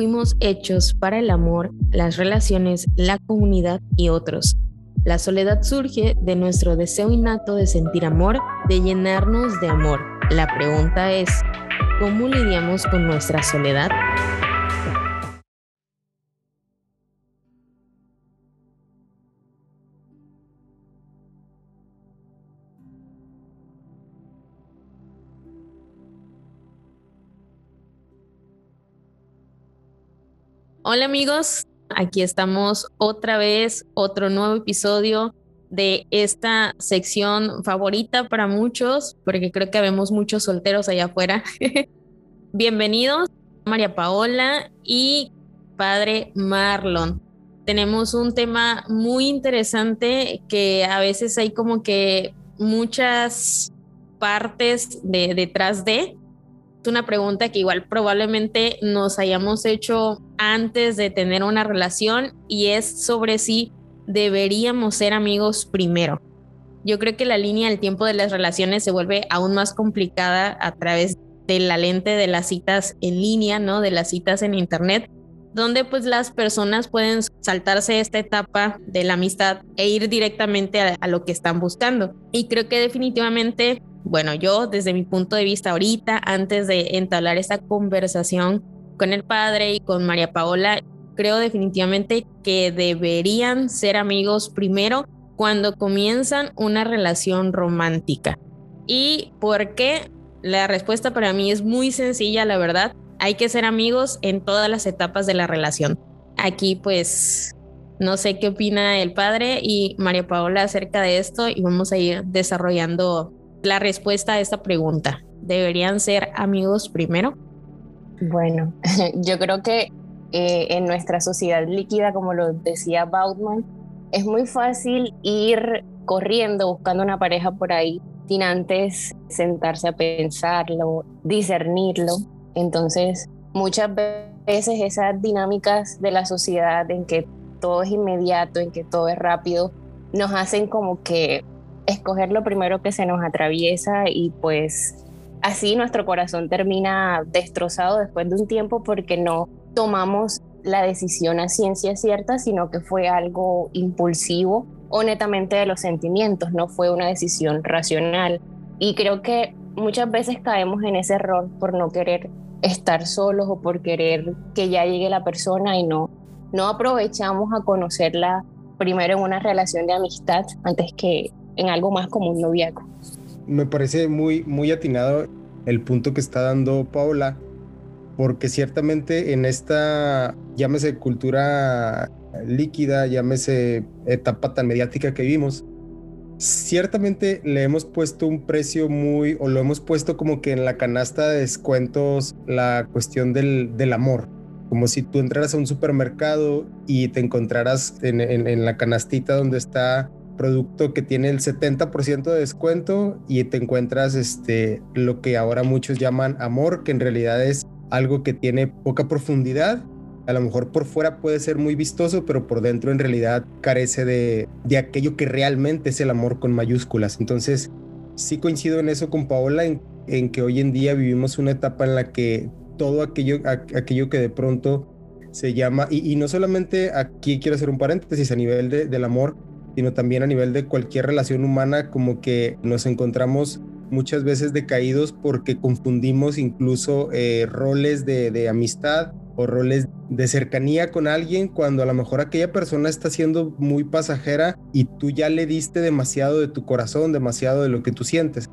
fuimos hechos para el amor, las relaciones, la comunidad y otros. La soledad surge de nuestro deseo innato de sentir amor, de llenarnos de amor. La pregunta es, ¿cómo lidiamos con nuestra soledad? Hola amigos, aquí estamos otra vez, otro nuevo episodio de esta sección favorita para muchos, porque creo que vemos muchos solteros allá afuera. Bienvenidos, María Paola y padre Marlon. Tenemos un tema muy interesante que a veces hay como que muchas partes de detrás de, es una pregunta que igual probablemente nos hayamos hecho antes de tener una relación y es sobre si deberíamos ser amigos primero. Yo creo que la línea del tiempo de las relaciones se vuelve aún más complicada a través de la lente de las citas en línea, ¿no? De las citas en internet, donde pues las personas pueden saltarse esta etapa de la amistad e ir directamente a, a lo que están buscando. Y creo que definitivamente bueno, yo desde mi punto de vista ahorita, antes de entablar esta conversación con el padre y con María Paola, creo definitivamente que deberían ser amigos primero cuando comienzan una relación romántica. ¿Y por qué? La respuesta para mí es muy sencilla, la verdad. Hay que ser amigos en todas las etapas de la relación. Aquí pues no sé qué opina el padre y María Paola acerca de esto y vamos a ir desarrollando la respuesta a esta pregunta. ¿Deberían ser amigos primero? Bueno, yo creo que eh, en nuestra sociedad líquida, como lo decía Bautman, es muy fácil ir corriendo buscando una pareja por ahí sin antes sentarse a pensarlo, discernirlo. Entonces, muchas veces esas dinámicas de la sociedad en que todo es inmediato, en que todo es rápido, nos hacen como que escoger lo primero que se nos atraviesa y pues así nuestro corazón termina destrozado después de un tiempo porque no tomamos la decisión a ciencia cierta, sino que fue algo impulsivo o netamente de los sentimientos, no fue una decisión racional. Y creo que muchas veces caemos en ese error por no querer estar solos o por querer que ya llegue la persona y no, no aprovechamos a conocerla primero en una relación de amistad antes que en algo más como un noviazgo. Me parece muy, muy atinado el punto que está dando Paola, porque ciertamente en esta, llámese cultura líquida, llámese etapa tan mediática que vivimos, ciertamente le hemos puesto un precio muy, o lo hemos puesto como que en la canasta de descuentos la cuestión del, del amor. Como si tú entraras a un supermercado y te encontraras en, en la canastita donde está producto que tiene el 70% de descuento y te encuentras este, lo que ahora muchos llaman amor, que en realidad es algo que tiene poca profundidad. A lo mejor por fuera puede ser muy vistoso, pero por dentro en realidad carece de, de aquello que realmente es el amor con mayúsculas. Entonces, sí coincido en eso con Paola, en, en que hoy en día vivimos una etapa en la que todo aquello, aquello que de pronto se llama, y, y, no solamente aquí quiero hacer un paréntesis a nivel de, del amor, sino también a nivel de cualquier relación humana, como que nos encontramos muchas veces decaídos porque confundimos incluso eh, roles de, amistad o roles de cercanía con alguien cuando a lo mejor aquella persona está siendo muy pasajera y tú ya le diste demasiado de tu corazón, demasiado de lo que tú sientes.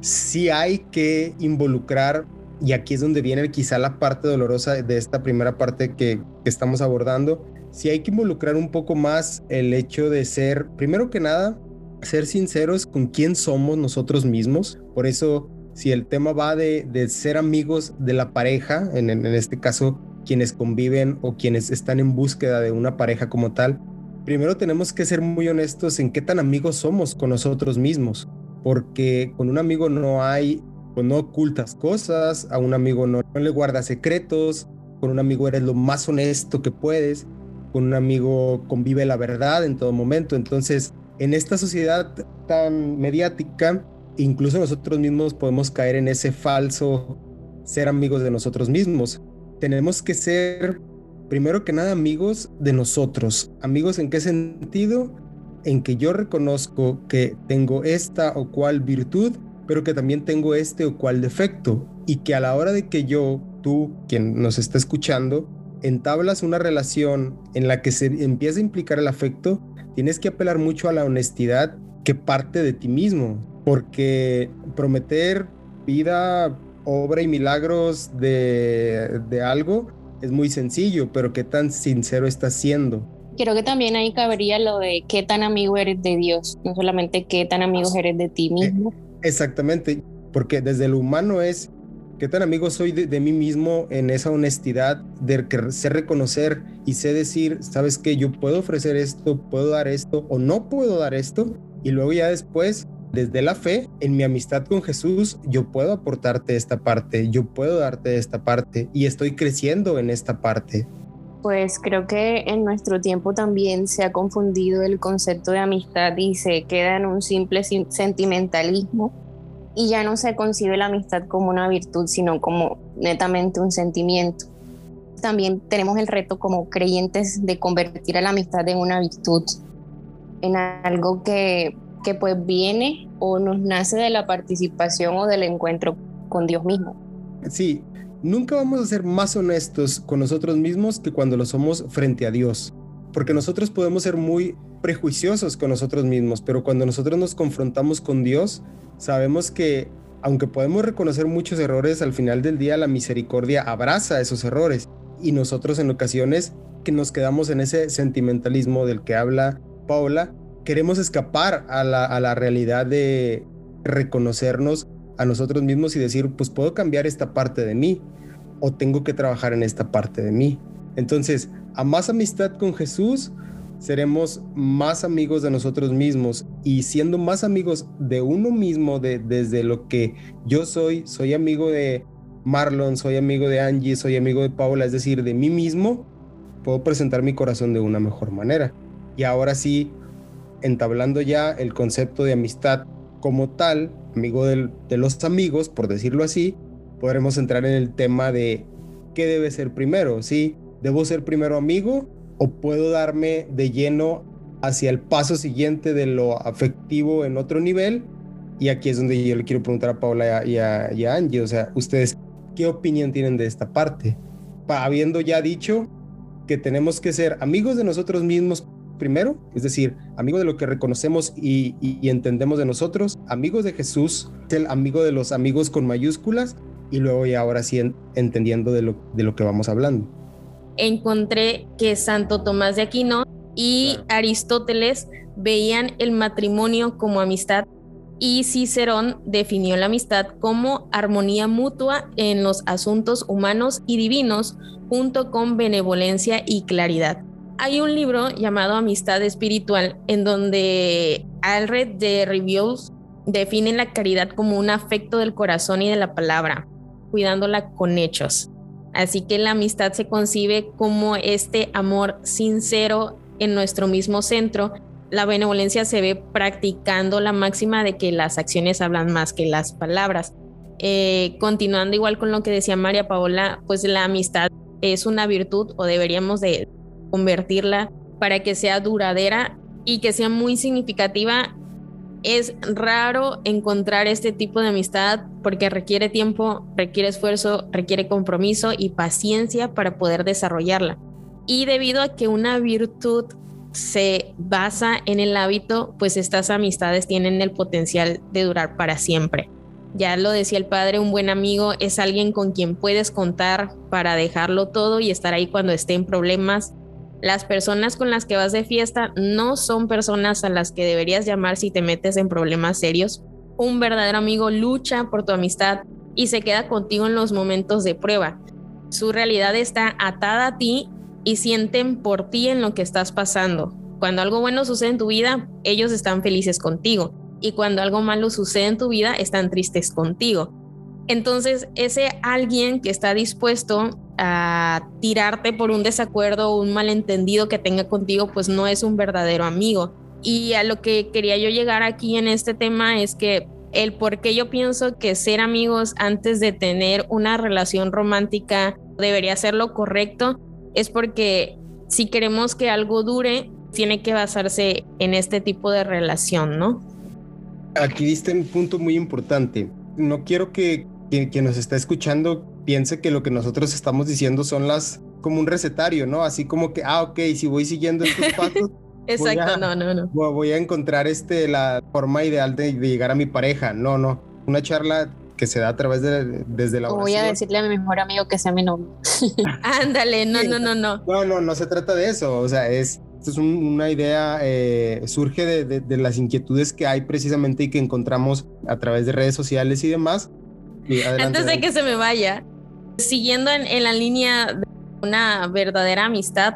Sí hay que involucrar, y aquí es donde viene quizá la parte dolorosa de esta primera parte que estamos abordando, si hay que involucrar un poco más el hecho de ser, primero que nada, ser sinceros con quién somos nosotros mismos. Por eso, si el tema va de, ser amigos de la pareja, en, este caso, quienes conviven o quienes están en búsqueda de una pareja como tal, primero tenemos que ser muy honestos en qué tan amigos somos con nosotros mismos, porque con un amigo no hay, pues no ocultas cosas, a un amigo no, no le guardas secretos, con un amigo eres lo más honesto que puedes con un amigo convive la verdad en todo momento. Entonces, en esta sociedad tan mediática, incluso nosotros mismos podemos caer en ese falso ser amigos de nosotros mismos. tenemos que ser, primero que nada, amigos de nosotros. ¿Amigos en qué sentido? En que yo reconozco que tengo esta o cual virtud, pero que también tengo este o cual defecto. Y que a la hora de que yo, tú, quien nos está escuchando, entablas una relación en la que se empieza a implicar el afecto, tienes que apelar mucho a la honestidad que parte de ti mismo, porque prometer vida, obra y milagros de, de algo es muy sencillo, pero qué tan sincero estás siendo. Creo que también ahí cabería lo de qué tan amigo eres de Dios, no solamente qué tan amigo eres de ti mismo. Exactamente, porque desde lo humano es qué tan amigo soy de, mí mismo en esa honestidad de que sé reconocer y sé decir, sabes que yo puedo ofrecer esto, puedo dar esto o no puedo dar esto. Y luego ya después, desde la fe, en mi amistad con Jesús, yo puedo aportarte esta parte, yo puedo darte esta parte y estoy creciendo en esta parte. Pues creo que en nuestro tiempo también se ha confundido el concepto de amistad y se queda en un simple sentimentalismo y ya no se concibe la amistad como una virtud, sino como netamente un sentimiento. También tenemos el reto como creyentes de convertir a la amistad en una virtud, en algo que, que pues viene o nos nace de la participación o del encuentro con Dios mismo. Sí, nunca vamos a ser más honestos con nosotros mismos que cuando lo somos frente a Dios, porque nosotros podemos ser muy prejuiciosos con nosotros mismos, pero cuando nosotros nos confrontamos con Dios, sabemos que aunque podemos reconocer muchos errores, al final del día la misericordia abraza esos errores y nosotros en ocasiones que nos quedamos en ese sentimentalismo del que habla Paula, queremos escapar a la, a la realidad de reconocernos a nosotros mismos y decir, pues puedo cambiar esta parte de mí o tengo que trabajar en esta parte de mí. Entonces, a más amistad con Jesús, seremos más amigos de nosotros mismos y siendo más amigos de uno mismo, de, desde lo que yo soy, soy amigo de Marlon, soy amigo de Angie, soy amigo de Paula, es decir, de mí mismo, puedo presentar mi corazón de una mejor manera. Y ahora sí, entablando ya el concepto de amistad como tal, amigo de los amigos, por decirlo así, podremos entrar en el tema de qué debe ser primero, ¿sí? ¿Debo ser primero amigo o puedo darme de lleno hacia el paso siguiente de lo afectivo en otro nivel. Y aquí es donde yo le quiero preguntar a Paula y a, Angie, o sea, ustedes, ¿qué opinión tienen de esta parte? habiendo ya dicho que tenemos que ser amigos de nosotros mismos primero, es decir, amigos de lo que reconocemos y, entendemos de nosotros, amigos de Jesús, el amigo de los amigos con mayúsculas, y luego ya ahora sí entendiendo de lo, de lo que vamos hablando encontré que Santo Tomás de Aquino y Aristóteles veían el matrimonio como amistad y Cicerón definió la amistad como armonía mutua en los asuntos humanos y divinos junto con benevolencia y claridad. Hay un libro llamado Amistad Espiritual en donde Alred de Reviews define la caridad como un afecto del corazón y de la palabra, cuidándola con hechos. Así que la amistad se concibe como este amor sincero en nuestro mismo centro. La benevolencia se ve practicando la máxima de que las acciones hablan más que las palabras. Eh, continuando igual con lo que decía María Paola, pues la amistad es una virtud o deberíamos de convertirla para que sea duradera y que sea muy significativa es raro encontrar este tipo de amistad porque requiere tiempo, requiere esfuerzo, requiere compromiso y paciencia para poder desarrollarla. Y debido a que una virtud se basa en el hábito, pues estas amistades tienen el potencial de durar para siempre. Ya lo decía el padre, un buen amigo es alguien con quien puedes contar para dejarlo todo y estar ahí cuando esté en problemas, las personas con las que vas de fiesta no son personas a las que deberías llamar si te metes en problemas serios. Un verdadero amigo lucha por tu amistad y se queda contigo en los momentos de prueba. Su realidad está atada a ti y sienten por ti en lo que estás pasando. Cuando algo bueno sucede en tu vida, ellos están felices contigo. Y cuando algo malo sucede en tu vida, están tristes contigo. Entonces, ese alguien que está dispuesto a tirarte por un desacuerdo o un malentendido que tenga contigo, pues no es un verdadero amigo. Y a lo que quería yo llegar aquí en este tema es que el por qué yo pienso que ser amigos antes de tener una relación romántica debería ser lo correcto, es porque si queremos que algo dure, tiene que basarse en este tipo de relación, ¿no? Aquí diste un punto muy importante. No quiero que quien, nos está escuchando piense que lo que nosotros estamos diciendo son las como un recetario, ¿no? Así como que, ah, ok, si voy siguiendo estos pasos. Exacto, no, no, no. Voy a encontrar este, la forma ideal de, llegar a mi pareja. No, no. Una charla que se da a través de desde la oración. Voy a decirle a mi mejor amigo que sea mi novio. Ándale, no, no, no, no. No, no, no se trata de eso. O sea, es, esto es una idea, eh, surge de, de, las inquietudes que hay precisamente y que encontramos a través de redes sociales y demás. Antes de que se me vaya, siguiendo en, la línea de una verdadera amistad,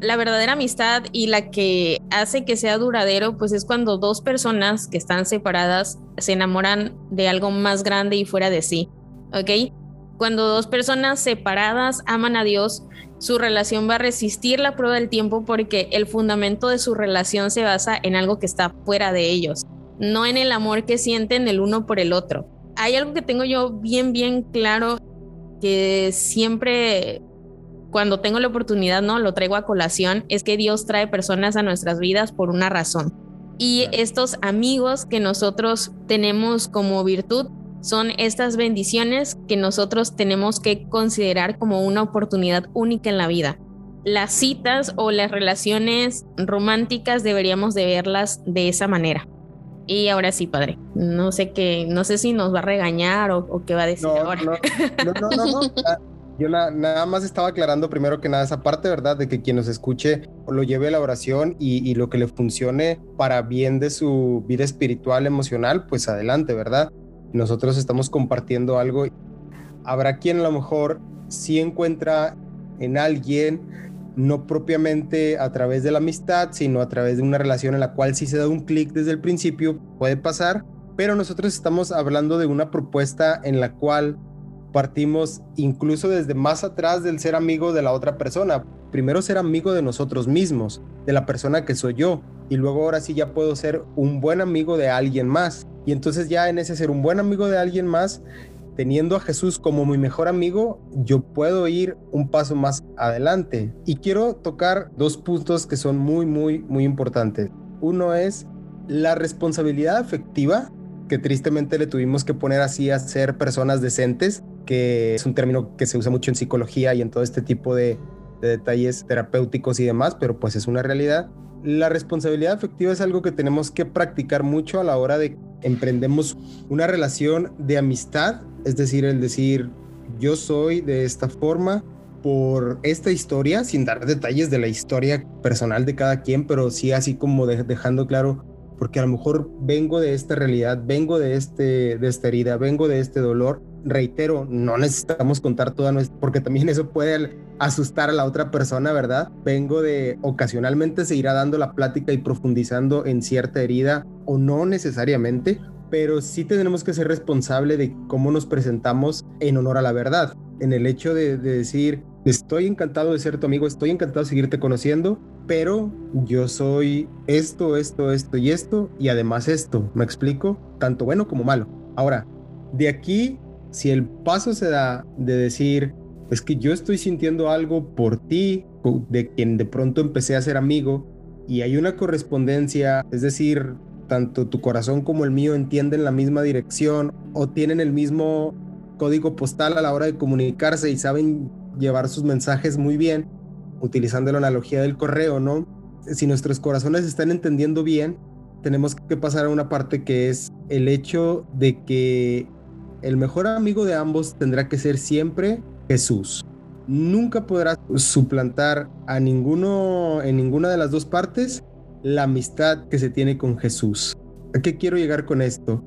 la verdadera amistad y la que hace que sea duradero, pues es cuando dos personas que están separadas se enamoran de algo más grande y fuera de sí, ¿ok? Cuando dos personas separadas aman a Dios, su relación va a resistir la prueba del tiempo porque el fundamento de su relación se basa en algo que está fuera de ellos, no en el amor que sienten el uno por el otro hay algo que tengo yo bien, bien claro que siempre cuando tengo la oportunidad, ¿no? Lo traigo a colación, es que Dios trae personas a nuestras vidas por una razón. Y estos amigos que nosotros tenemos como virtud son estas bendiciones que nosotros tenemos que considerar como una oportunidad única en la vida. Las citas o las relaciones románticas deberíamos de verlas de esa manera. Y ahora sí, padre. No sé qué, no sé si nos va a regañar o, qué va a decir ahora. No, no, no, no. Ah, yo nada más estaba aclarando primero que nada esa parte, ¿verdad? De que quien nos escuche lo lleve a la oración y, y, lo que le funcione para bien de su vida espiritual, emocional, pues adelante, ¿verdad? Nosotros estamos compartiendo algo. Habrá quien a lo mejor sí encuentra en alguien no propiamente a través de la amistad, sino a través de una relación en la cual si se da un clic desde el principio, puede pasar, pero nosotros estamos hablando de una propuesta en la cual partimos incluso desde más atrás del ser amigo de la otra persona. Primero ser amigo de nosotros mismos, de la persona que soy yo, y luego ahora sí ya puedo ser un buen amigo de alguien más. Y entonces ya en ese ser un buen amigo de alguien más, teniendo a Jesús como mi mejor amigo, yo puedo ir un paso más adelante. Y quiero tocar dos puntos que son muy, muy, muy importantes. Uno es la responsabilidad afectiva, que tristemente le tuvimos que poner así a ser personas decentes, que es un término que se usa mucho en psicología y en todo este tipo de, de detalles terapéuticos y demás, pero pues es una realidad. La responsabilidad afectiva es algo que tenemos que practicar mucho a la hora de emprendemos una relación de amistad, es decir, el decir yo soy de esta forma por esta historia, sin dar detalles de la historia personal de cada quien, pero sí así como dejando claro, porque a lo mejor vengo de esta realidad, vengo de, este, de esta herida, vengo de este dolor. Reitero, no necesitamos contar toda nuestra, porque también eso puede asustar a la otra persona, ¿verdad? Vengo de, ocasionalmente se irá dando la plática y profundizando en cierta herida o no necesariamente, pero sí tenemos que ser responsable de cómo nos presentamos en honor a la verdad, en el hecho de, decir, estoy encantado de ser tu amigo, estoy encantado de seguirte conociendo, pero yo soy esto, esto, esto y esto, y además esto, ¿me explico? Tanto bueno como malo. Ahora, de aquí, si el paso se da de decir, es que yo estoy sintiendo algo por ti, de quien de pronto empecé a ser amigo, y hay una correspondencia, es decir, tanto tu corazón como el mío entienden la misma dirección o tienen el mismo código postal a la hora de comunicarse y saben llevar sus mensajes muy bien, utilizando la analogía del correo, ¿no? Si nuestros corazones están entendiendo bien, tenemos que pasar a una parte que es el hecho de que el mejor amigo de ambos tendrá que ser siempre Jesús. Nunca podrá suplantar a ninguno en ninguna de las dos partes la amistad que se tiene con Jesús. ¿A qué quiero llegar con esto?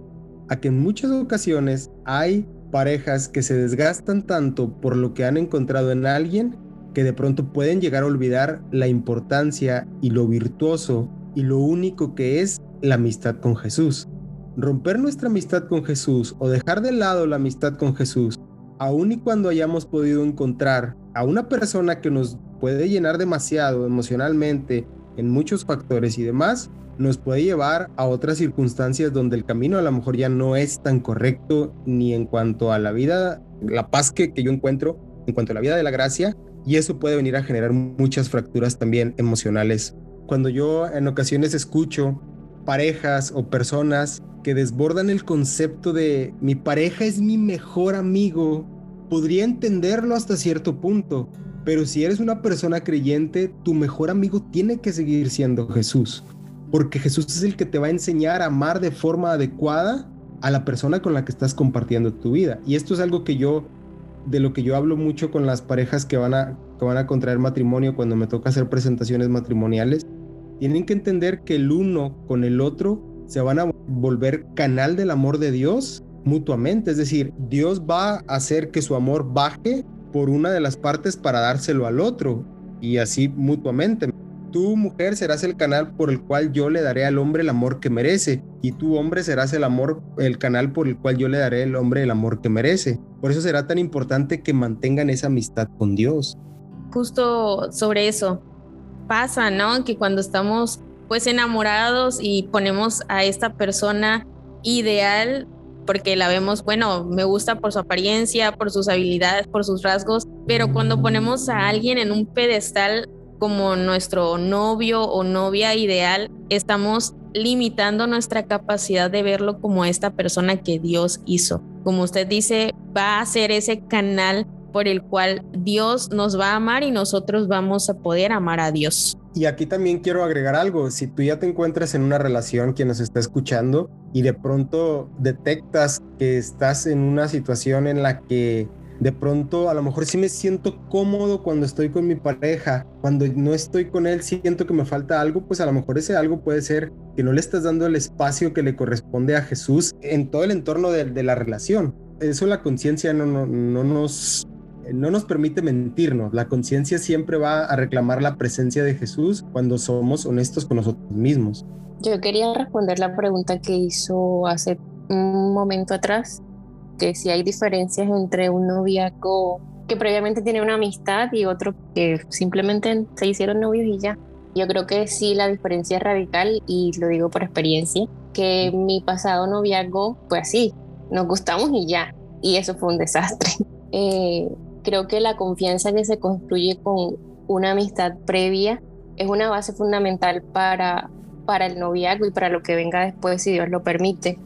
A que en muchas ocasiones hay parejas que se desgastan tanto por lo que han encontrado en alguien que de pronto pueden llegar a olvidar la importancia y lo virtuoso y lo único que es la amistad con Jesús. Romper nuestra amistad con Jesús o dejar de lado la amistad con Jesús aun y cuando hayamos podido encontrar a una persona que nos puede llenar demasiado emocionalmente en muchos factores y demás, nos puede llevar a otras circunstancias donde el camino a lo mejor ya no es tan correcto ni en cuanto a la vida, la paz que, que yo encuentro en cuanto a la vida de la gracia y eso puede venir a generar muchas fracturas también emocionales. Cuando yo en ocasiones escucho parejas o personas que desbordan el concepto de mi pareja es mi mejor amigo, podría entenderlo hasta cierto punto, pero si eres una persona creyente, tu mejor amigo tiene que seguir siendo Jesús, porque Jesús es el que te va a enseñar a amar de forma adecuada a la persona con la que estás compartiendo tu vida. Y esto es algo que yo, de lo que yo hablo mucho con las parejas que van a, que van a contraer matrimonio cuando me toca hacer presentaciones matrimoniales, tienen que entender que el uno con el otro se van a volver canal del amor de Dios mutuamente. Es decir, Dios va a hacer que su amor baje por una de las partes para dárselo al otro y así mutuamente. Tu mujer serás el canal por el cual yo le daré al hombre el amor que merece y tu hombre serás el amor el canal por el cual yo le daré al hombre el amor que merece. Por eso será tan importante que mantengan esa amistad con Dios. Justo sobre eso pasa, ¿no? Que cuando estamos pues enamorados y ponemos a esta persona ideal porque la vemos, bueno, me gusta por su apariencia, por sus habilidades, por sus rasgos, pero cuando ponemos a alguien en un pedestal como nuestro novio o novia ideal, estamos limitando nuestra capacidad de verlo como esta persona que Dios hizo. Como usted dice, va a ser ese canal por el cual Dios nos va a amar y nosotros vamos a poder amar a Dios. Y aquí también quiero agregar algo, si tú ya te encuentras en una relación, quien nos está escuchando, y de pronto detectas que estás en una situación en la que de pronto a lo mejor sí me siento cómodo cuando estoy con mi pareja, cuando no estoy con él siento que me falta algo, pues a lo mejor ese algo puede ser que no le estás dando el espacio que le corresponde a Jesús en todo el entorno de, la relación. Eso la conciencia no, no, no nos no nos permite mentirnos. La conciencia siempre va a reclamar la presencia de Jesús cuando somos honestos con nosotros mismos. Yo quería responder la pregunta que hizo hace un momento atrás, que si hay diferencias entre un noviazgo que previamente tiene una amistad y otro que simplemente se hicieron novios y ya. Yo creo que sí, la diferencia es radical y lo digo por experiencia, que mi pasado noviazgo fue así, nos gustamos y ya, y eso fue un desastre. Eh, creo que la confianza que se construye con una amistad previa es una base fundamental para, para el noviazgo y para lo que venga después, si Dios lo permite.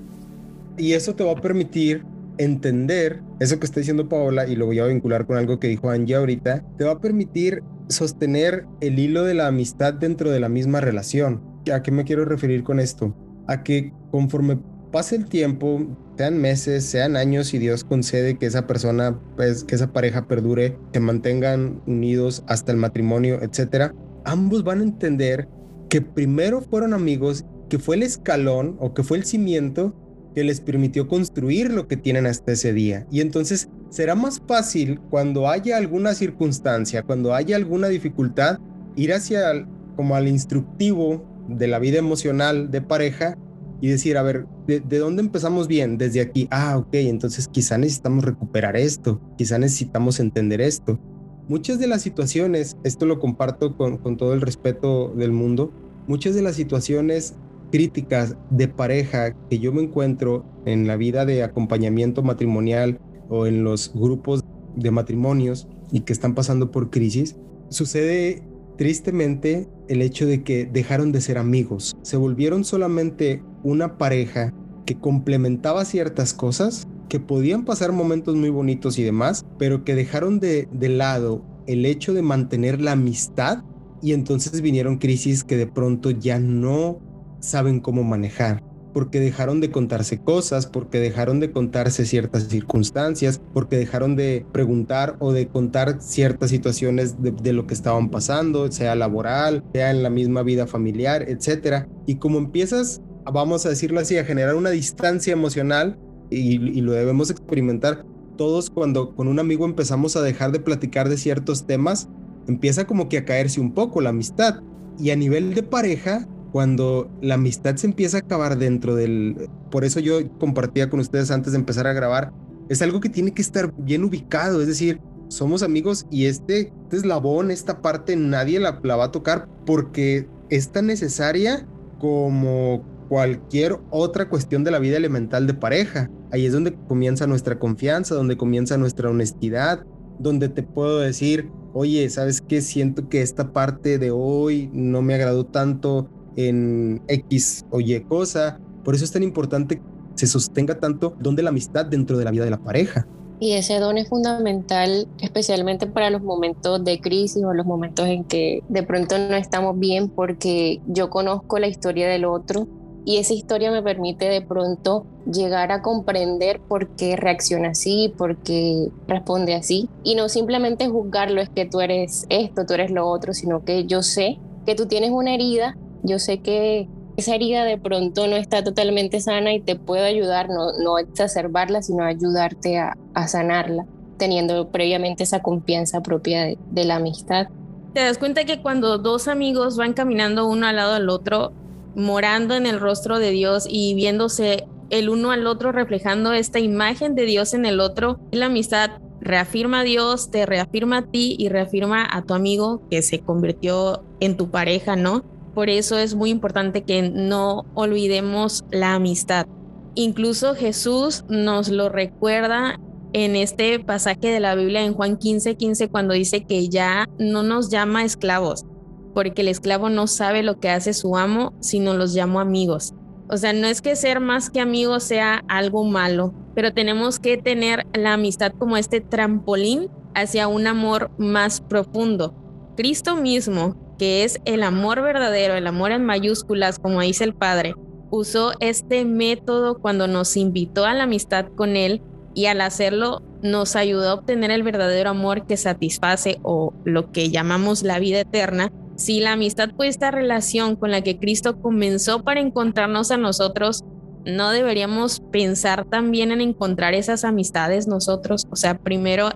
Y eso te va a permitir entender eso que está diciendo Paola y lo voy a vincular con algo que dijo Angie ahorita, te va a permitir sostener el hilo de la amistad dentro de la misma relación. ¿A qué me quiero referir con esto? A que conforme pase el tiempo, sean meses, sean años y Dios concede que esa persona, pues que esa pareja perdure, que mantengan unidos hasta el matrimonio, etcétera, ambos van a entender que primero fueron amigos, que fue el escalón o que fue el cimiento que les permitió construir lo que tienen hasta ese día. Y entonces será más fácil cuando haya alguna circunstancia, cuando haya alguna dificultad, ir hacia como al instructivo de la vida emocional de pareja y decir, a ver, ¿de, dónde empezamos bien? Desde aquí. Ah, ok, entonces quizá necesitamos recuperar esto, quizá necesitamos entender esto. Muchas de las situaciones, esto lo comparto con, con todo el respeto del mundo, muchas de las situaciones críticas de pareja que yo me encuentro en la vida de acompañamiento matrimonial o en los grupos de matrimonios y que están pasando por crisis, sucede tristemente el hecho de que dejaron de ser amigos, se volvieron solamente una pareja que complementaba ciertas cosas, que podían pasar momentos muy bonitos y demás, pero que dejaron de, de lado el hecho de mantener la amistad y entonces vinieron crisis que de pronto ya no saben cómo manejar porque dejaron de contarse cosas, porque dejaron de contarse ciertas circunstancias, porque dejaron de preguntar o de contar ciertas situaciones de, lo que estaban pasando, sea laboral, sea en la misma vida familiar, etcétera. Y como empiezas, vamos a decirlo así, a generar una distancia emocional y, y lo debemos experimentar todos cuando con un amigo empezamos a dejar de platicar de ciertos temas, empieza como que a caerse un poco la amistad. Y a nivel de pareja, cuando la amistad se empieza a acabar dentro del... Por eso yo compartía con ustedes antes de empezar a grabar, es algo que tiene que estar bien ubicado, es decir, somos amigos y este, este eslabón, esta parte, nadie la, la va a tocar porque es tan necesaria como cualquier otra cuestión de la vida elemental de pareja. Ahí es donde comienza nuestra confianza, donde comienza nuestra honestidad, donde te puedo decir, oye, ¿sabes qué? Siento que esta parte de hoy no me agradó tanto en X o Y cosa. Por eso es tan importante que se sostenga tanto donde la amistad dentro de la vida de la pareja. Y ese don es fundamental, especialmente para los momentos de crisis o los momentos en que de pronto no estamos bien, porque yo conozco la historia del otro y esa historia me permite de pronto llegar a comprender por qué reacciona así, por qué responde así, y no simplemente juzgarlo es que tú eres esto, tú eres lo otro, sino que yo sé que tú tienes una herida, yo sé que esa herida de pronto no está totalmente sana y te puedo ayudar, no, no exacerbarla, sino ayudarte a, sanarla, teniendo previamente esa confianza propia de, de la amistad. Te das cuenta que cuando dos amigos van caminando uno al lado del otro, morando en el rostro de Dios y viéndose el uno al otro reflejando esta imagen de Dios en el otro, la amistad reafirma a Dios, te reafirma a ti y reafirma a tu amigo que se convirtió en tu pareja, ¿no? Por eso es muy importante que no olvidemos la amistad. Incluso Jesús nos lo recuerda en este pasaje de la Biblia en Juan 15, 15, cuando dice que ya no nos llama esclavos, porque el esclavo no sabe lo que hace su amo, sino los llamo amigos. O sea, no es que ser más que amigos sea algo malo, pero tenemos que tener la amistad como este trampolín hacia un amor más profundo. Cristo mismo que es el amor verdadero, el amor en mayúsculas, como dice el Padre, usó este método cuando nos invitó a la amistad con Él y al hacerlo nos ayudó a obtener el verdadero amor que satisface o lo que llamamos la vida eterna. Si la amistad fue esta relación con la que Cristo comenzó para encontrarnos a nosotros, no deberíamos pensar también en encontrar esas amistades nosotros. O sea, primero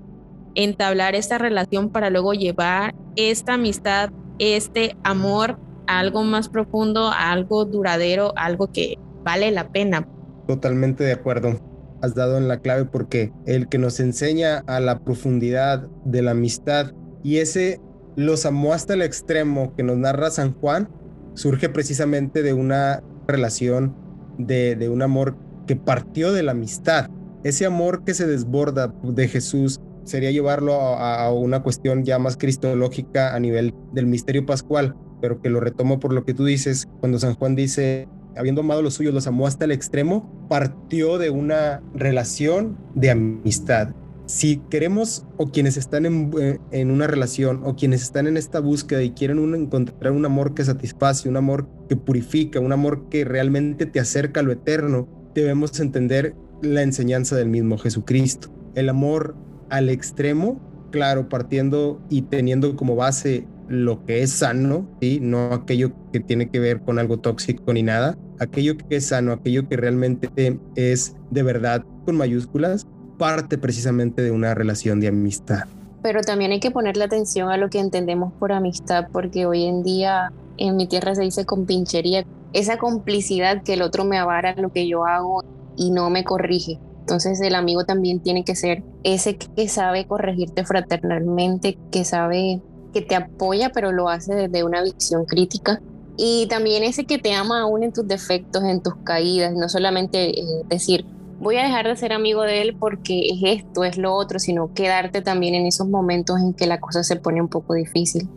entablar esta relación para luego llevar esta amistad este amor a algo más profundo, a algo duradero, algo que vale la pena. Totalmente de acuerdo. Has dado en la clave porque el que nos enseña a la profundidad de la amistad y ese los amó hasta el extremo que nos narra San Juan surge precisamente de una relación de, de un amor que partió de la amistad. Ese amor que se desborda de Jesús sería llevarlo a, una cuestión ya más cristológica a nivel del misterio pascual, pero que lo retomo por lo que tú dices, cuando San Juan dice, habiendo amado los suyos, los amó hasta el extremo, partió de una relación de amistad. Si queremos o quienes están en, eh, en una relación o quienes están en esta búsqueda y quieren encontrar un amor que satisface, un amor que purifica, un amor que realmente te acerca a lo eterno, debemos entender la enseñanza del mismo Jesucristo. El amor al extremo, claro, partiendo y teniendo como base lo que es sano, ¿sí? no aquello que tiene que ver con algo tóxico ni nada, aquello que es sano, aquello que realmente es de verdad con mayúsculas, parte precisamente de una relación de amistad. Pero también hay que ponerle atención a lo que entendemos por amistad, porque hoy en día en mi tierra se dice con pinchería, esa complicidad que el otro me avara lo que yo hago y no me corrige. Entonces el amigo también tiene que ser ese que sabe corregirte fraternalmente, que sabe que te apoya, pero lo hace desde una visión crítica. Y también ese que te ama aún en tus defectos, en tus caídas, no solamente eh, decir, voy a dejar de ser amigo de él porque es esto, es lo otro, sino quedarte también en esos momentos en que la cosa se pone un poco difícil.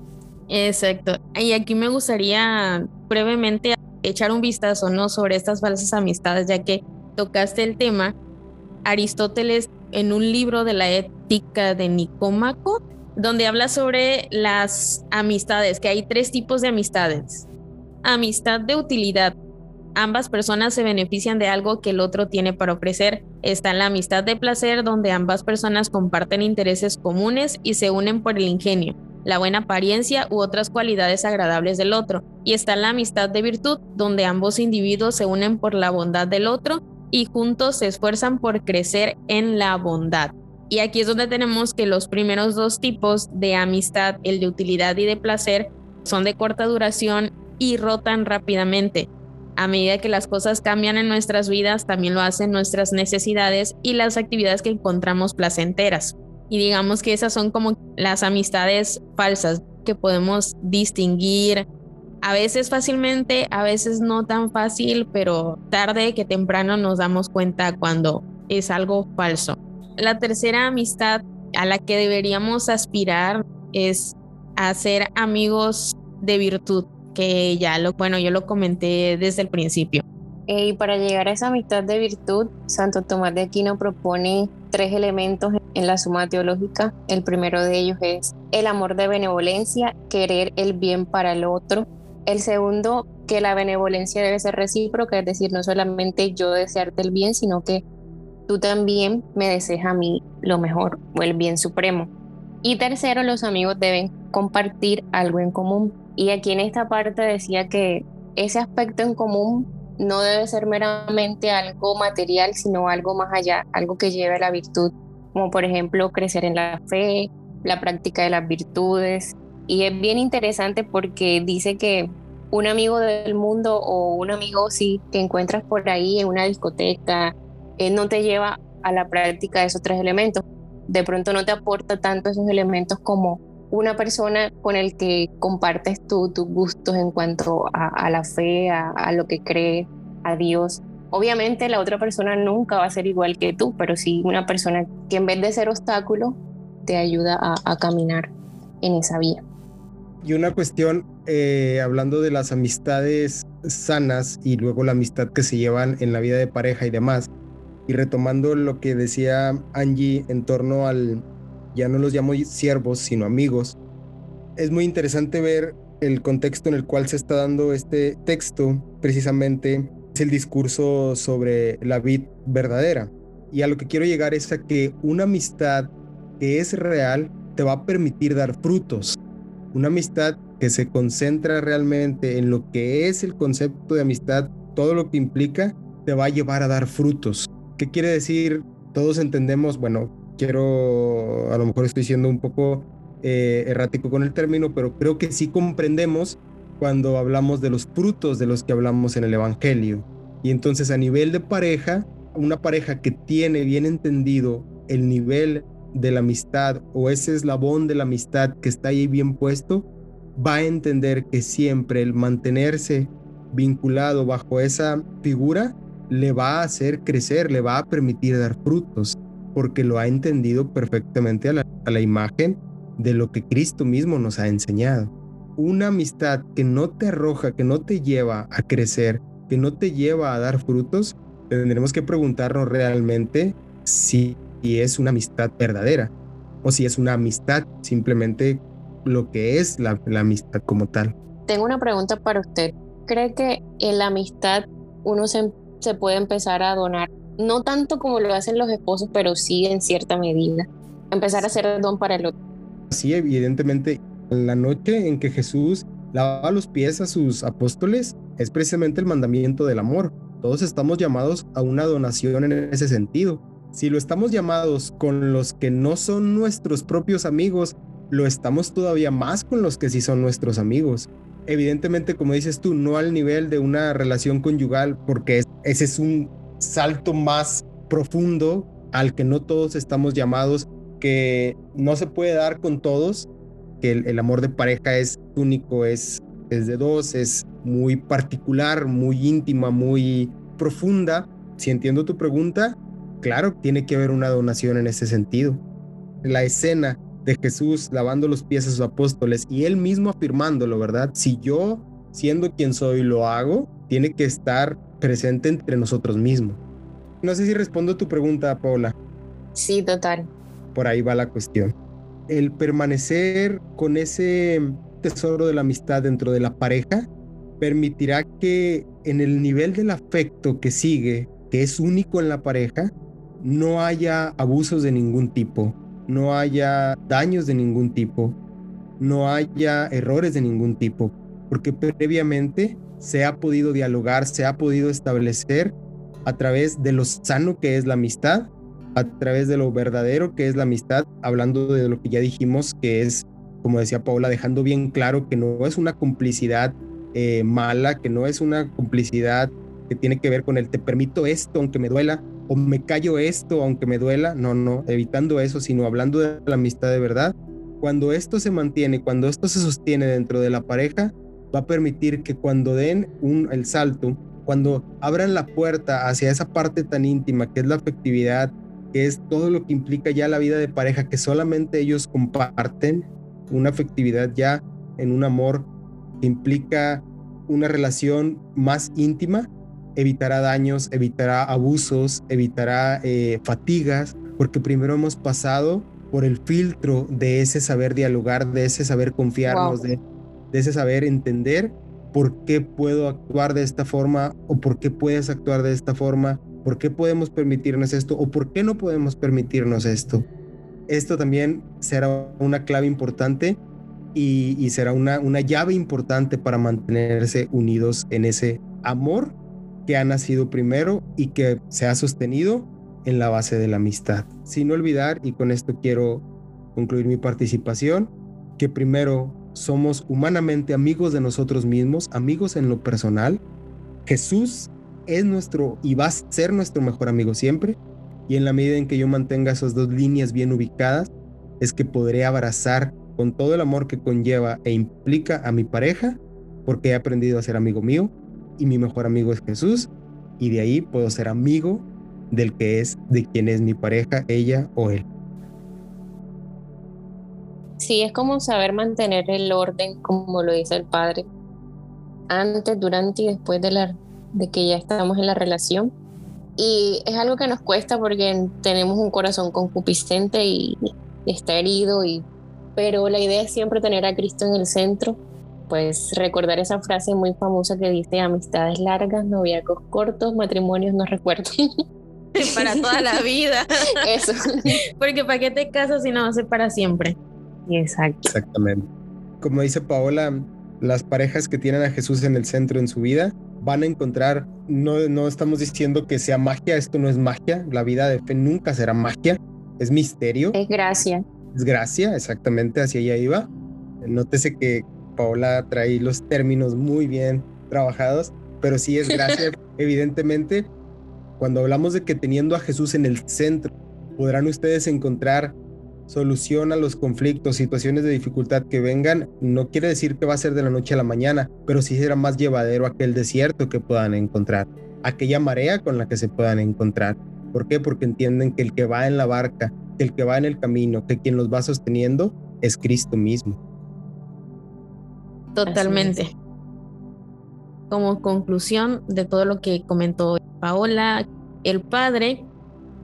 Exacto. Y aquí me gustaría brevemente echar un vistazo ¿no? sobre estas falsas amistades, ya que tocaste el tema. Aristóteles en un libro de la ética de Nicómaco, donde habla sobre las amistades, que hay tres tipos de amistades. Amistad de utilidad. Ambas personas se benefician de algo que el otro tiene para ofrecer. Está la amistad de placer, donde ambas personas comparten intereses comunes y se unen por el ingenio, la buena apariencia u otras cualidades agradables del otro. Y está la amistad de virtud, donde ambos individuos se unen por la bondad del otro y juntos se esfuerzan por crecer en la bondad. Y aquí es donde tenemos que los primeros dos tipos de amistad, el de utilidad y de placer, son de corta duración y rotan rápidamente. A medida que las cosas cambian en nuestras vidas, también lo hacen nuestras necesidades y las actividades que encontramos placenteras. Y digamos que esas son como las amistades falsas que podemos distinguir a veces fácilmente, a veces no tan fácil, pero tarde que temprano nos damos cuenta cuando es algo falso. La tercera amistad a la que deberíamos aspirar es a ser amigos de virtud, que ya lo, bueno, yo lo comenté desde el principio. Y para llegar a esa amistad de virtud, Santo Tomás de Aquino propone tres elementos en la suma teológica. El primero de ellos es el amor de benevolencia, querer el bien para el otro. El segundo, que la benevolencia debe ser recíproca, es decir, no solamente yo desearte el bien, sino que tú también me deseas a mí lo mejor o el bien supremo. Y tercero, los amigos deben compartir algo en común. Y aquí en esta parte decía que ese aspecto en común no debe ser meramente algo material, sino algo más allá, algo que lleve a la virtud, como por ejemplo crecer en la fe, la práctica de las virtudes. Y es bien interesante porque dice que un amigo del mundo o un amigo sí que encuentras por ahí en una discoteca, él no te lleva a la práctica de esos tres elementos. De pronto no te aporta tanto esos elementos como una persona con el que compartes tus gustos en cuanto a, la fe, a, lo que cree, a Dios. Obviamente la otra persona nunca va a ser igual que tú, pero sí una persona que en vez de ser obstáculo, te ayuda a, caminar en esa vía. Y una cuestión, eh, hablando de las amistades sanas y luego la amistad que se llevan en la vida de pareja y demás, y retomando lo que decía Angie en torno al, ya no los llamo siervos, sino amigos, es muy interesante ver el contexto en el cual se está dando este texto, precisamente es el discurso sobre la vida verdadera. Y a lo que quiero llegar es a que una amistad que es real te va a permitir dar frutos. Una amistad que se concentra realmente en lo que es el concepto de amistad, todo lo que implica, te va a llevar a dar frutos. ¿Qué quiere decir? Todos entendemos, bueno, quiero, a lo mejor estoy siendo un poco eh, errático con el término, pero creo que sí comprendemos cuando hablamos de los frutos de los que hablamos en el Evangelio. Y entonces a nivel de pareja, una pareja que tiene bien entendido el nivel de la amistad o ese eslabón de la amistad que está ahí bien puesto, va a entender que siempre el mantenerse vinculado bajo esa figura le va a hacer crecer, le va a permitir dar frutos, porque lo ha entendido perfectamente a la, a la imagen de lo que Cristo mismo nos ha enseñado. Una amistad que no te arroja, que no te lleva a crecer, que no te lleva a dar frutos, tendremos que preguntarnos realmente si es una amistad verdadera o si es una amistad simplemente lo que es la, la amistad como tal. Tengo una pregunta para usted. ¿Cree que en la amistad uno se se puede empezar a donar, no tanto como lo hacen los esposos, pero sí en cierta medida, empezar a hacer don para el otro. Sí, evidentemente, la noche en que Jesús lava los pies a sus apóstoles es precisamente el mandamiento del amor. Todos estamos llamados a una donación en ese sentido. Si lo estamos llamados con los que no son nuestros propios amigos, lo estamos todavía más con los que sí son nuestros amigos evidentemente, como dices tú, no al nivel de una relación conyugal, porque ese es un salto más profundo al que no todos estamos llamados, que no se puede dar con todos, que el, amor de pareja es único, es, es de dos, es muy particular, muy íntima, muy profunda. Si entiendo tu pregunta, claro, tiene que haber una donación en ese sentido. La escena de Jesús lavando los pies a sus apóstoles y él mismo afirmándolo, ¿verdad? Si yo, siendo quien soy, lo hago, tiene que estar presente entre nosotros mismos. No sé si respondo a tu pregunta, Paula. Sí, total. Por ahí va la cuestión. El permanecer con ese tesoro de la amistad dentro de la pareja permitirá que en el nivel del afecto que sigue, que es único en la pareja, no haya abusos de ningún tipo, no haya daños de ningún tipo, no haya errores de ningún tipo, porque previamente se ha podido dialogar, se ha podido establecer a través de lo sano que es la amistad, a través de lo verdadero que es la amistad, hablando de lo que ya dijimos, que es, como decía Paula, dejando bien claro que no es una complicidad eh, mala, que no es una complicidad que tiene que ver con el te permito esto aunque me duela, o me callo esto aunque me duela, no, no, evitando eso, sino hablando de la amistad de verdad. Cuando esto se mantiene, cuando esto se sostiene dentro de la pareja, va a permitir que cuando den un, el salto, cuando abran la puerta hacia esa parte tan íntima que es la afectividad que es todo lo que implica ya la vida de pareja, que solamente ellos comparten una afectividad ya en un amor que implica una relación más íntima, evitará daños, evitará abusos, evitará eh, fatigas, porque primero hemos pasado por el filtro de ese saber dialogar, de ese saber confiarnos, de, de ese saber entender por qué puedo actuar de esta forma o por qué puedes actuar de esta forma, por qué podemos permitirnos esto o por qué no podemos permitirnos esto. Esto también será una clave importante y, será una, una llave importante para mantenerse unidos en ese amor que ha nacido primero y que se ha sostenido en la base de la amistad. Sin olvidar, y con esto quiero concluir mi participación, que primero somos humanamente amigos de nosotros mismos, amigos en lo personal. Jesús es nuestro y va a ser nuestro mejor amigo siempre. Y en la medida en que yo mantenga esas dos líneas bien ubicadas, es que podré abrazar con todo el amor que conlleva e implica a mi pareja, porque he aprendido a ser amigo mío y mi mejor amigo es Jesús, y de ahí puedo ser amigo del que es, de quien es mi pareja, ella o él. Sí, es como saber mantener el orden, como lo dice el padre, antes, durante y después de, la, de que ya estamos en la relación. Y es algo que nos cuesta porque tenemos un corazón concupiscente y está herido y pero la idea es siempre tener a Cristo en el centro, pues recordar esa frase muy famosa que dice amistades largas, noviacos cortos, matrimonios no recuerdo. para toda la vida. Eso. Porque ¿para qué te casas si no va a ser para siempre? Exacto. Exactamente. Como dice Paola, las parejas que tienen a Jesús en el centro en su vida van a encontrar, no, no estamos diciendo que sea magia, esto no es magia, la vida de fe nunca será magia, es misterio. Es gracia es gracia, exactamente hacia allá iba. Nótese que Paola trae los términos muy bien trabajados, pero sí es gracia, evidentemente. Cuando hablamos de que teniendo a Jesús en el centro, podrán ustedes encontrar solución a los conflictos, situaciones de dificultad que vengan, no quiere decir que va a ser de la noche a la mañana, pero sí será más llevadero aquel desierto que puedan encontrar, aquella marea con la que se puedan encontrar. ¿Por qué? Porque entienden que el que va en la barca el que va en el camino, que quien los va sosteniendo es Cristo mismo. Totalmente. Como conclusión de todo lo que comentó Paola, el padre,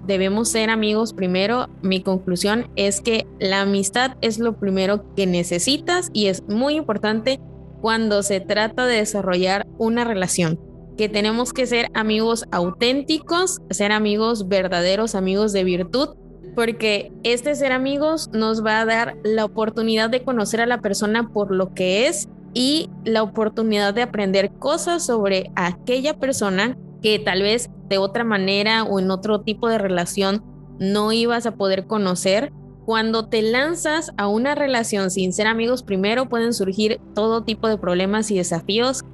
debemos ser amigos primero. Mi conclusión es que la amistad es lo primero que necesitas y es muy importante cuando se trata de desarrollar una relación que tenemos que ser amigos auténticos, ser amigos verdaderos, amigos de virtud, porque este ser amigos nos va a dar la oportunidad de conocer a la persona por lo que es y la oportunidad de aprender cosas sobre aquella persona que tal vez de otra manera o en otro tipo de relación no ibas a poder conocer. Cuando te lanzas a una relación sin ser amigos, primero pueden surgir todo tipo de problemas y desafíos.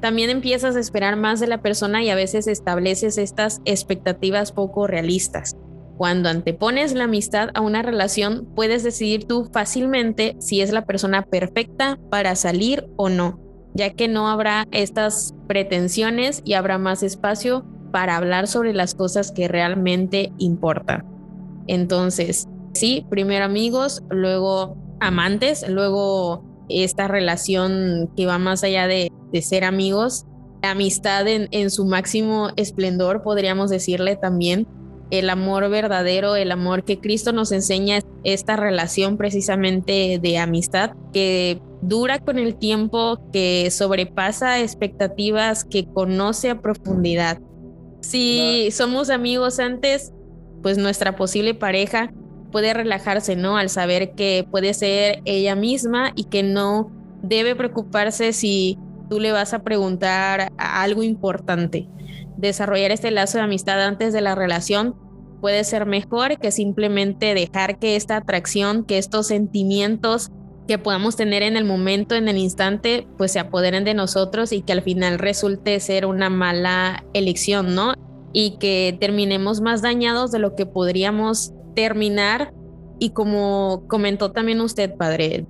También empiezas a esperar más de la persona y a veces estableces estas expectativas poco realistas. Cuando antepones la amistad a una relación, puedes decidir tú fácilmente si es la persona perfecta para salir o no, ya que no habrá estas pretensiones y habrá más espacio para hablar sobre las cosas que realmente importan. Entonces, sí, primero amigos, luego amantes, luego esta relación que va más allá de, ser amigos, amistad en, su máximo esplendor, podríamos decirle también, el amor verdadero, el amor que Cristo nos enseña, esta relación precisamente de amistad que dura con el tiempo, que sobrepasa expectativas, que conoce a profundidad. Si somos amigos antes, pues nuestra posible pareja puede relajarse, ¿no? Al saber que puede ser ella misma y que no debe preocuparse si tú le vas a preguntar algo importante desarrollar este lazo de amistad antes de la relación puede ser mejor que simplemente dejar que esta atracción, que estos sentimientos que podamos tener en el momento, en el instante, pues se apoderen de nosotros y que al final resulte ser una mala elección, ¿no? Y que terminemos más dañados de lo que podríamos terminar. Y como comentó también usted, padre,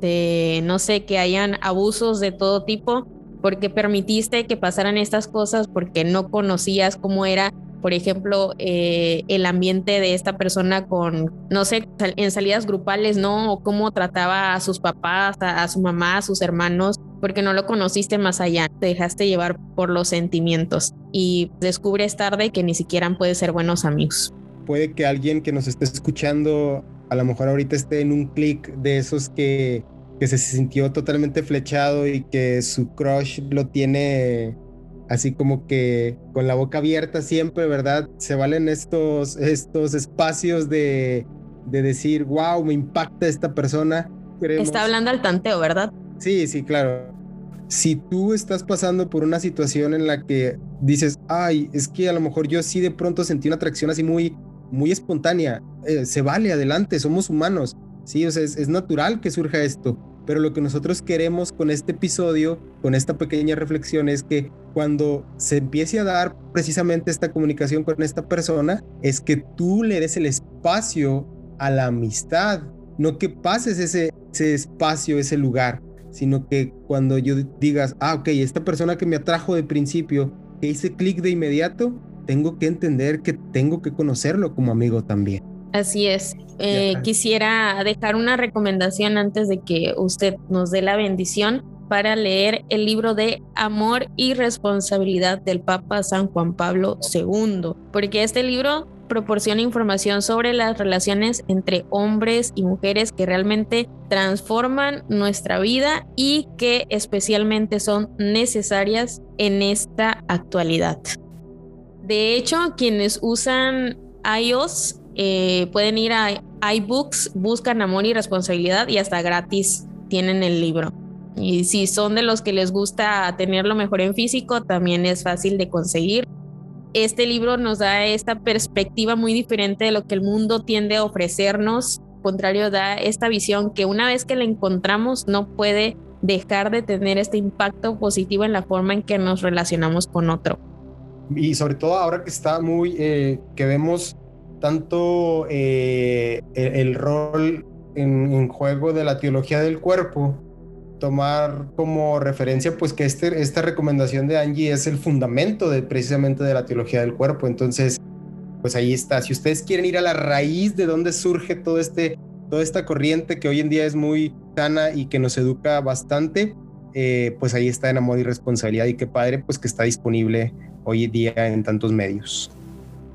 de no sé, que hayan abusos de todo tipo, porque permitiste que pasaran estas cosas porque no conocías cómo era por ejemplo, eh, el ambiente de esta persona con, no sé, en salidas grupales, ¿no? O cómo trataba a sus papás, a, su mamá, a sus hermanos, porque no lo conociste más allá, te dejaste llevar por los sentimientos y descubres tarde que ni siquiera pueden ser buenos amigos. Puede que alguien que nos esté escuchando a lo mejor ahorita esté en un clic de esos que, que se sintió totalmente flechado y que su crush lo tiene así como que con la boca abierta siempre, ¿verdad? Se valen estos, estos espacios de, de decir, wow, me impacta esta persona. Está hablando al tanteo, ¿verdad? Sí, sí, claro. Si tú estás pasando por una situación en la que dices, ay, es que a lo mejor yo sí de pronto sentí una atracción así muy, muy espontánea, eh, se vale, adelante, somos humanos, sí, o sea, es natural que surja esto pero lo que nosotros queremos con este episodio, con esta pequeña reflexión, es que cuando se empiece a dar precisamente esta comunicación con esta persona, es que tú le des el espacio a la amistad, no que pases ese, ese espacio, ese lugar, sino que cuando yo digas, ah, ok, esta persona que me atrajo de principio, que hice clic de inmediato, tengo que entender que tengo que conocerlo como amigo también. Así es. Eh, quisiera dejar una recomendación antes de que usted nos dé la bendición para leer el libro de Amor y Responsabilidad del Papa San Juan Pablo II, porque este libro proporciona información sobre las relaciones entre hombres y mujeres que realmente transforman nuestra vida y que especialmente son necesarias en esta actualidad. De hecho, quienes usan iOS eh, pueden ir a iBooks, buscan amor y responsabilidad y hasta gratis tienen el libro. Y si son de los que les gusta tenerlo mejor en físico, también es fácil de conseguir. Este libro nos da esta perspectiva muy diferente de lo que el mundo tiende a ofrecernos. Al contrario, da esta visión que una vez que la encontramos no puede dejar de tener este impacto positivo en la forma en que nos relacionamos con otro. Y sobre todo ahora que está muy, eh, que vemos tanto eh, el, rol en, juego de la teología del cuerpo, tomar como referencia pues que este, esta recomendación de Angie es el fundamento de precisamente de la teología del cuerpo. Entonces, pues ahí está. Si ustedes quieren ir a la raíz de dónde surge todo este, toda esta corriente que hoy en día es muy sana y que nos educa bastante, eh, pues ahí está en Amor y Responsabilidad y qué padre pues que está disponible hoy en día en tantos medios.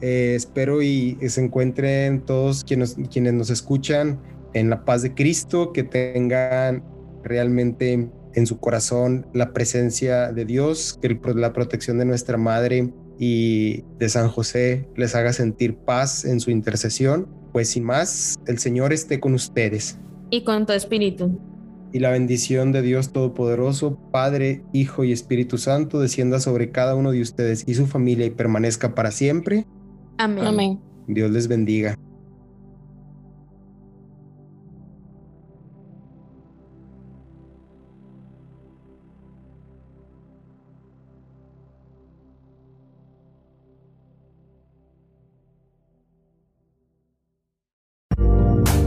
Eh, espero y se encuentren todos quienes, quienes nos escuchan en la paz de Cristo, que tengan realmente en su corazón la presencia de Dios, que la protección de nuestra Madre y de San José les haga sentir paz en su intercesión. Pues sin más, el Señor esté con ustedes. Y con tu espíritu. Y la bendición de Dios Todopoderoso, Padre, Hijo y Espíritu Santo, descienda sobre cada uno de ustedes y su familia y permanezca para siempre. Amén. Dios les bendiga.